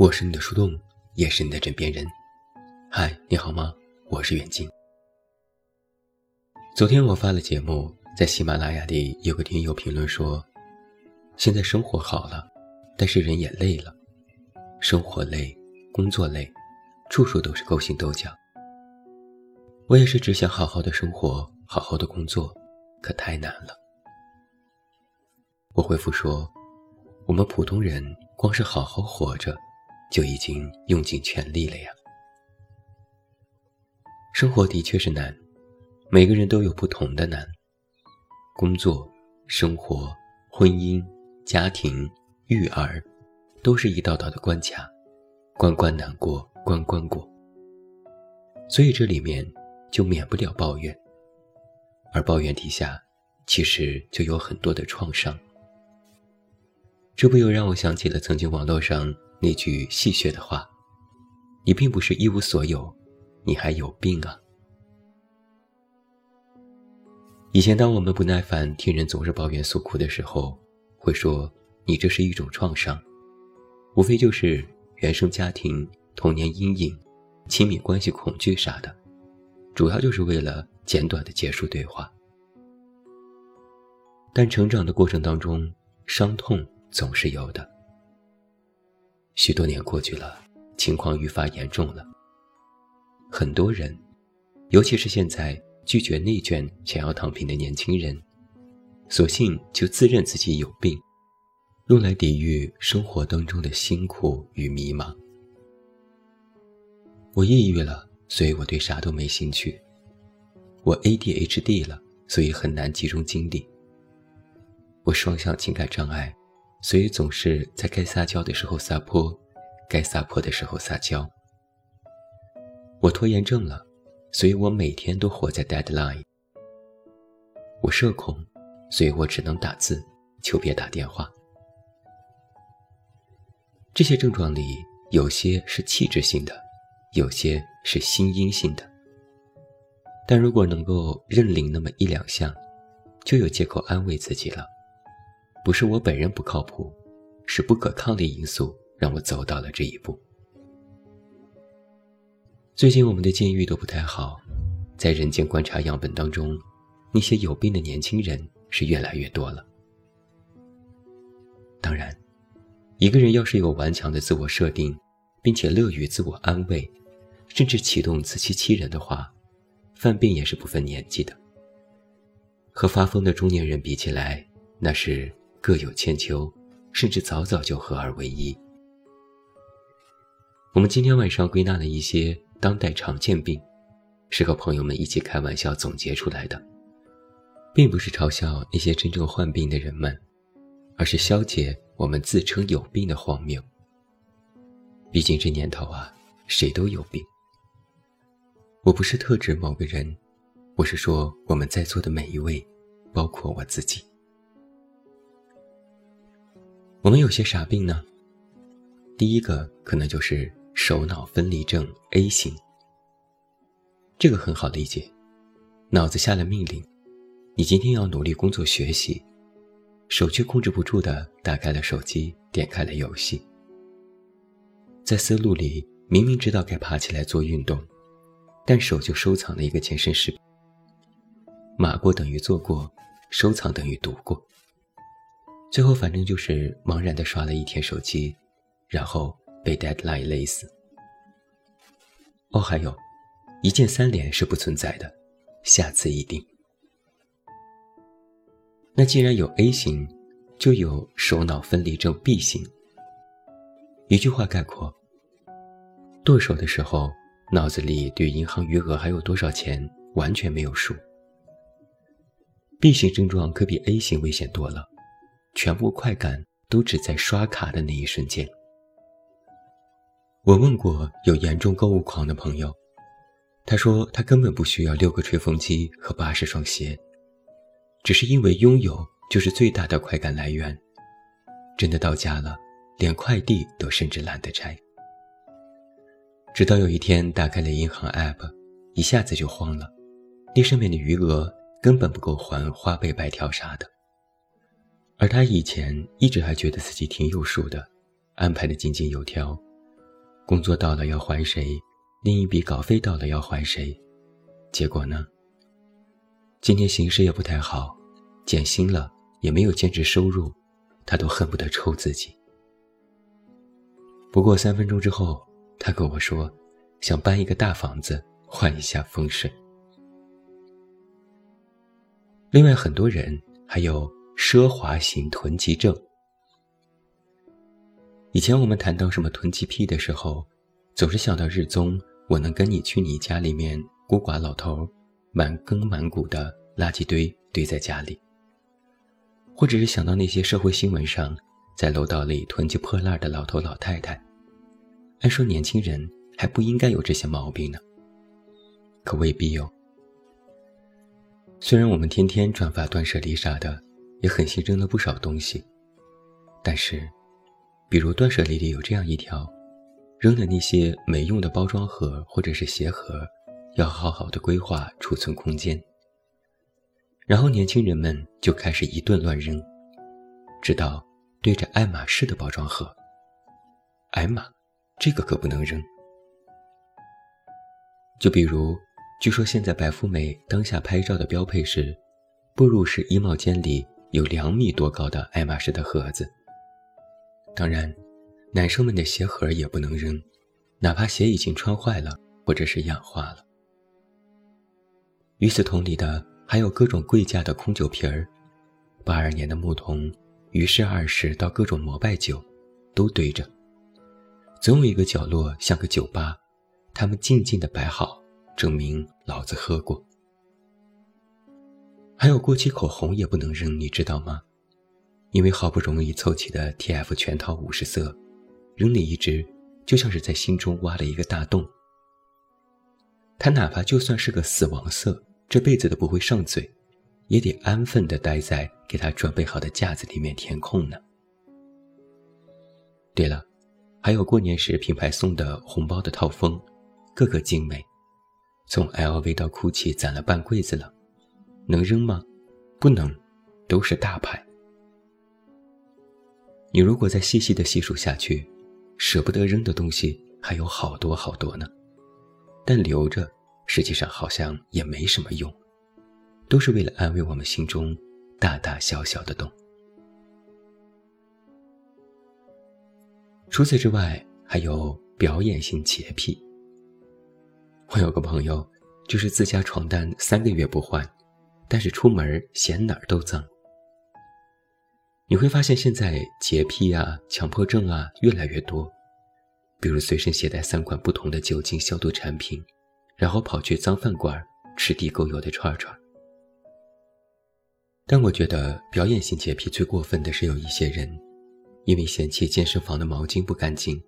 我是你的树洞，也是你的枕边人。嗨，你好吗？我是远近。昨天我发了节目，在喜马拉雅里有个听友评论说：“现在生活好了，但是人也累了，生活累，工作累，处处都是勾心斗角。”我也是只想好好的生活，好好的工作，可太难了。我回复说：“我们普通人光是好好活着。”就已经用尽全力了呀。生活的确是难，每个人都有不同的难。工作、生活、婚姻、家庭、育儿，都是一道道的关卡，关关难过关关过。所以这里面就免不了抱怨，而抱怨底下，其实就有很多的创伤。这不由让我想起了曾经网络上。那句戏谑的话：“你并不是一无所有，你还有病啊！”以前，当我们不耐烦听人总是抱怨诉苦的时候，会说：“你这是一种创伤，无非就是原生家庭、童年阴影、亲密关系恐惧啥的，主要就是为了简短的结束对话。”但成长的过程当中，伤痛总是有的。许多年过去了，情况愈发严重了。很多人，尤其是现在拒绝内卷、想要躺平的年轻人，索性就自认自己有病，用来抵御生活当中的辛苦与迷茫。我抑郁了，所以我对啥都没兴趣。我 ADHD 了，所以很难集中精力。我双向情感障碍。所以总是在该撒娇的时候撒泼，该撒泼的时候撒娇。我拖延症了，所以我每天都活在 deadline。我社恐，所以我只能打字，求别打电话。这些症状里，有些是气质性的，有些是心因性的。但如果能够认领那么一两项，就有借口安慰自己了。不是我本人不靠谱，是不可抗力因素让我走到了这一步。最近我们的境遇都不太好，在人间观察样本当中，那些有病的年轻人是越来越多了。当然，一个人要是有顽强的自我设定，并且乐于自我安慰，甚至启动自欺欺人的话，犯病也是不分年纪的。和发疯的中年人比起来，那是。各有千秋，甚至早早就合二为一。我们今天晚上归纳了一些当代常见病，是和朋友们一起开玩笑总结出来的，并不是嘲笑那些真正患病的人们，而是消解我们自称有病的荒谬。毕竟这年头啊，谁都有病。我不是特指某个人，我是说我们在座的每一位，包括我自己。我们有些啥病呢？第一个可能就是手脑分离症 A 型。这个很好理解，脑子下了命令，你今天要努力工作学习，手却控制不住的打开了手机，点开了游戏。在思路里明明知道该爬起来做运动，但手就收藏了一个健身视频。码过等于做过，收藏等于读过。最后，反正就是茫然的刷了一天手机，然后被 deadline 累死。哦，还有，一键三连是不存在的，下次一定。那既然有 A 型，就有手脑分离症 B 型。一句话概括：剁手的时候，脑子里对银行余额还有多少钱完全没有数。B 型症状可比 A 型危险多了。全部快感都只在刷卡的那一瞬间。我问过有严重购物狂的朋友，他说他根本不需要六个吹风机和八十双鞋，只是因为拥有就是最大的快感来源。真的到家了，连快递都甚至懒得拆。直到有一天打开了银行 app，一下子就慌了，那上面的余额根本不够还花呗白条啥的。而他以前一直还觉得自己挺有数的，安排的井井有条，工作到了要还谁，另一笔稿费到了要还谁，结果呢？今天形势也不太好，减薪了，也没有兼职收入，他都恨不得抽自己。不过三分钟之后，他跟我说，想搬一个大房子，换一下风水。另外，很多人还有奢华型囤积症。以前我们谈到什么囤积癖的时候，总是想到日综“我能跟你去你家”里面孤寡老头满坑满谷的垃圾堆堆在家里，或者是想到那些社会新闻上在楼道里囤积破烂的老头老太太。按说年轻人还不应该有这些毛病呢，可未必有。虽然我们天天转发断舍离啥的，也狠心扔了不少东西，但是，比如断舍离里有这样一条：扔的那些没用的包装盒或者是鞋盒，要好好的规划储存空间。然后年轻人们就开始一顿乱扔，直到对着爱马仕的包装盒，哎妈，这个可不能扔。就比如。据说现在白富美当下拍照的标配是，步入式衣帽间里有两米多高的爱马仕的盒子。当然，男生们的鞋盒也不能扔，哪怕鞋已经穿坏了或者是氧化了。与此同理的还有各种贵价的空酒瓶儿，八二年的牧童、于氏二世到各种膜拜酒，都堆着，总有一个角落像个酒吧，他们静静地摆好。证明老子喝过。还有过期口红也不能扔，你知道吗？因为好不容易凑齐的 TF 全套五十色，扔了一支，就像是在心中挖了一个大洞。他哪怕就算是个死亡色，这辈子都不会上嘴，也得安分地待在给他准备好的架子里面填空呢。对了，还有过年时品牌送的红包的套封，个个精美。从 LV 到 GUCCI 攒了半柜子了，能扔吗？不能，都是大牌。你如果再细细的细数下去，舍不得扔的东西还有好多好多呢。但留着，实际上好像也没什么用，都是为了安慰我们心中大大小小的洞。除此之外，还有表演性洁癖。我有个朋友，就是自家床单三个月不换，但是出门嫌哪儿都脏。你会发现现在洁癖啊、强迫症啊越来越多，比如随身携带三款不同的酒精消毒产品，然后跑去脏饭馆吃地沟油的串串。但我觉得表演性洁癖最过分的是有一些人，因为嫌弃健身房的毛巾不干净，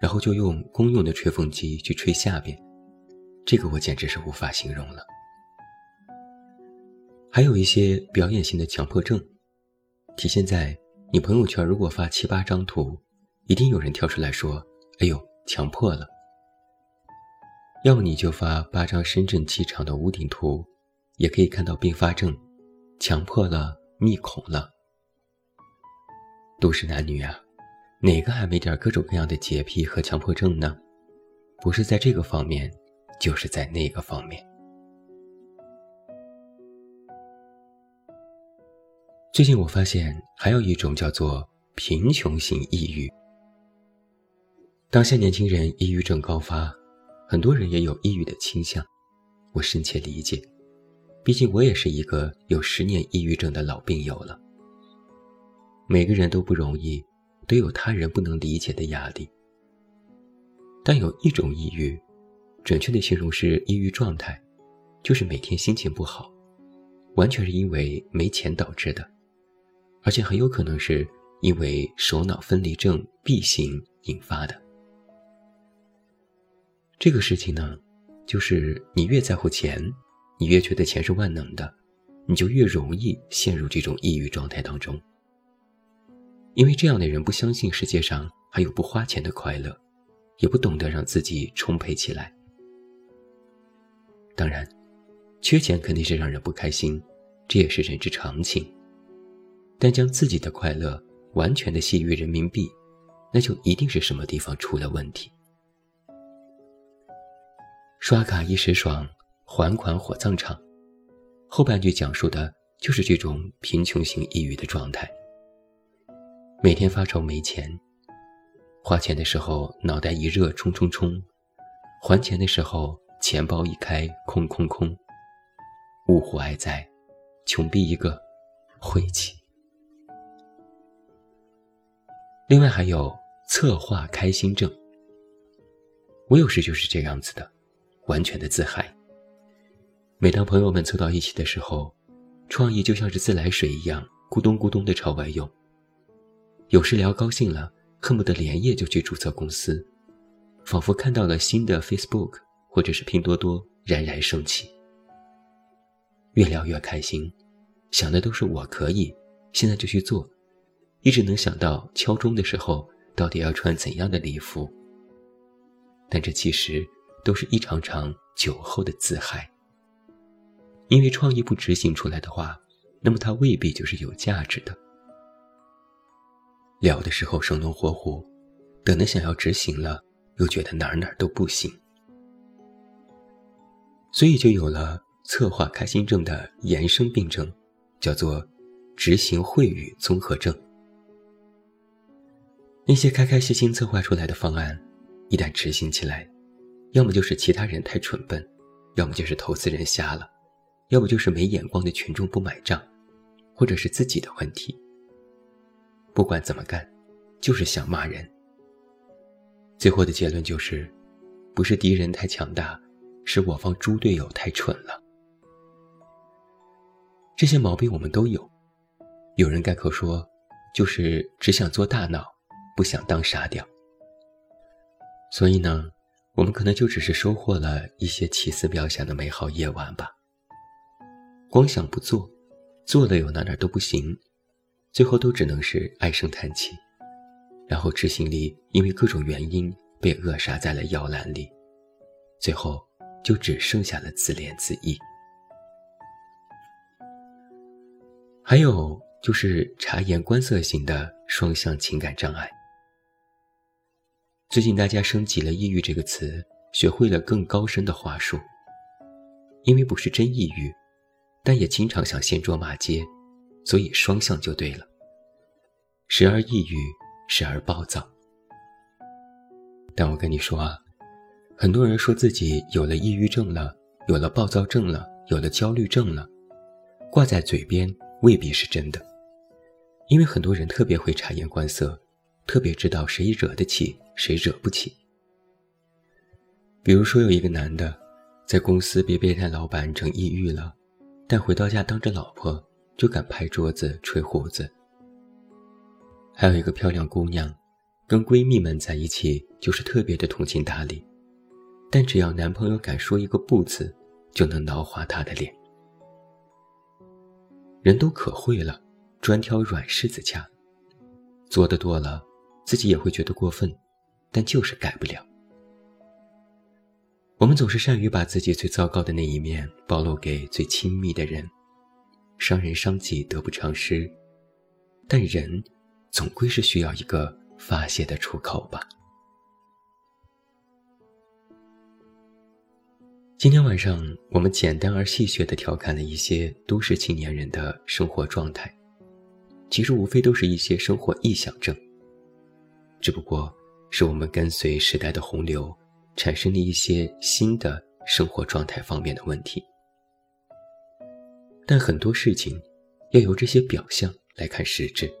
然后就用公用的吹风机去吹下边。这个我简直是无法形容了。还有一些表演性的强迫症，体现在你朋友圈如果发七八张图，一定有人跳出来说：“哎呦，强迫了。”要么你就发八张深圳机场的屋顶图，也可以看到并发症，强迫了，密恐了。都是男女啊，哪个还没点各种各样的洁癖和强迫症呢？不是在这个方面。就是在那个方面。最近我发现还有一种叫做贫穷型抑郁。当下年轻人抑郁症高发，很多人也有抑郁的倾向，我深切理解。毕竟我也是一个有十年抑郁症的老病友了。每个人都不容易，都有他人不能理解的压力。但有一种抑郁。准确的形容是抑郁状态，就是每天心情不好，完全是因为没钱导致的，而且很有可能是因为首脑分离症 B 型引发的。这个事情呢，就是你越在乎钱，你越觉得钱是万能的，你就越容易陷入这种抑郁状态当中。因为这样的人不相信世界上还有不花钱的快乐，也不懂得让自己充沛起来。当然，缺钱肯定是让人不开心，这也是人之常情。但将自己的快乐完全的系于人民币，那就一定是什么地方出了问题。刷卡一时爽，还款火葬场。后半句讲述的就是这种贫穷型抑郁的状态。每天发愁没钱，花钱的时候脑袋一热冲冲冲，还钱的时候钱包一开空空空。呜呼哀哉，穷逼一个，晦气。另外还有策划开心症，我有时就是这样子的。完全的自嗨。每当朋友们凑到一起的时候，创意就像是自来水一样，咕咚咕咚的朝外涌。有时聊高兴了，恨不得连夜就去注册公司，仿佛看到了新的 Facebook 或者是拼多多，冉冉升起。越聊越开心，想的都是我可以，现在就去做，一直能想到敲钟的时候到底要穿怎样的礼服。但这其实。都是一场场酒后的自嗨。因为创意不执行出来的话，那么它未必就是有价值的。聊的时候生龙活虎，等的想要执行了，又觉得哪哪都不行。所以就有了策划开心症的衍生病症，叫做执行秽语综合症。那些开开心心策划出来的方案，一旦执行起来，要么就是其他人太蠢笨，要么就是投资人瞎了，要不就是没眼光的群众不买账，或者是自己的问题。不管怎么干，就是想骂人。最后的结论就是，不是敌人太强大，是我方猪队友太蠢了。这些毛病我们都有，有人改口说，就是只想做大脑，不想当傻屌。所以呢？我们可能就只是收获了一些奇思妙想的美好夜晚吧。光想不做，做了又哪哪都不行，最后都只能是唉声叹气，然后执行力因为各种原因被扼杀在了摇篮里，最后就只剩下了自怜自艾。还有就是察言观色型的双向情感障碍。最近大家升级了“抑郁”这个词，学会了更高深的话术。因为不是真抑郁，但也经常想先捉马街，所以双向就对了。时而抑郁，时而暴躁。但我跟你说啊，很多人说自己有了抑郁症了，有了暴躁症了，有了焦虑症了，挂在嘴边未必是真的。因为很多人特别会察言观色。特别知道谁惹得起，谁惹不起。比如说，有一个男的，在公司被变态老板整抑郁了，但回到家当着老婆就敢拍桌子、吹胡子。还有一个漂亮姑娘，跟闺蜜们在一起就是特别的通情达理，但只要男朋友敢说一个不字，就能挠花她的脸。人都可会了，专挑软柿子掐，做的多了。自己也会觉得过分，但就是改不了。我们总是善于把自己最糟糕的那一面暴露给最亲密的人，伤人伤己得不偿失。但人总归是需要一个发泄的出口吧。今天晚上，我们简单而戏谑地调侃了一些都市青年人的生活状态，其实无非都是一些生活臆想症。只不过是我们跟随时代的洪流，产生了一些新的生活状态方面的问题。但很多事情要由这些表象来看实质。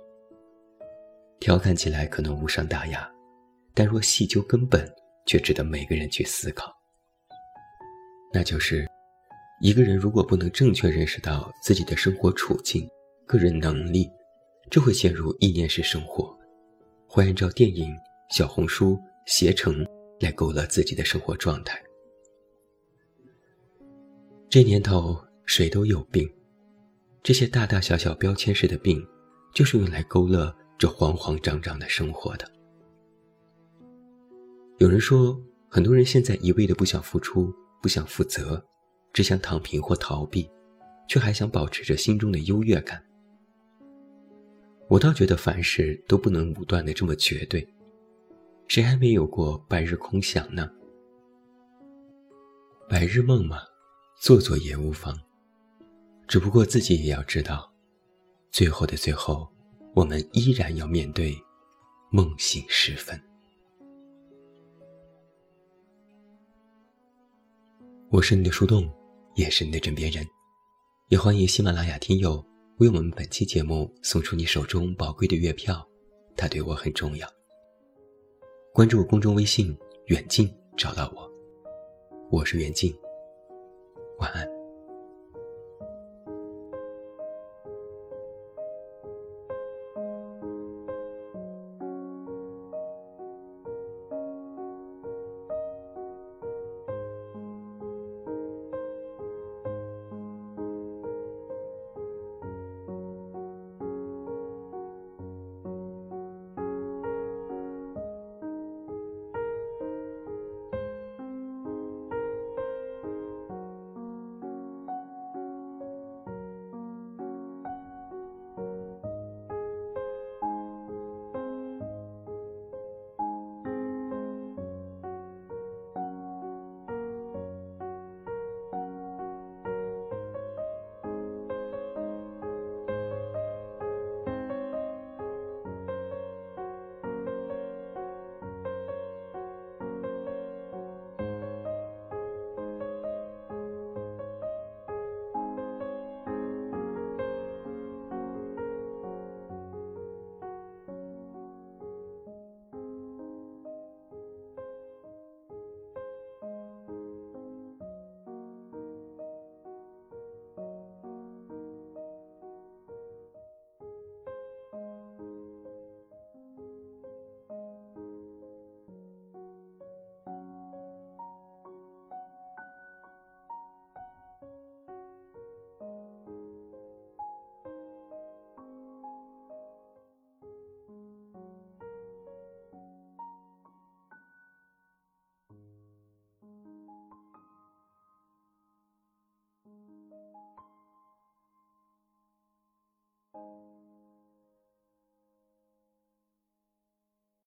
调侃起来可能无伤大雅，但若细究根本，却值得每个人去思考。那就是，一个人如果不能正确认识到自己的生活处境、个人能力，就会陷入意念式生活。会按照电影、小红书、携程来勾勒自己的生活状态。这年头谁都有病，这些大大小小标签式的病，就是用来勾勒这慌慌张张的生活的。有人说，很多人现在一味的不想付出、不想负责，只想躺平或逃避，却还想保持着心中的优越感。我倒觉得凡事都不能武断的这么绝对，谁还没有过白日空想呢？白日梦嘛，做做也无妨。只不过自己也要知道，最后的最后，我们依然要面对梦醒时分。我是你的树洞，也是你的枕边人，也欢迎喜马拉雅听友为我们本期节目送出你手中宝贵的月票，它对我很重要。关注公众微信“远近”，找到我，我是远近，晚安。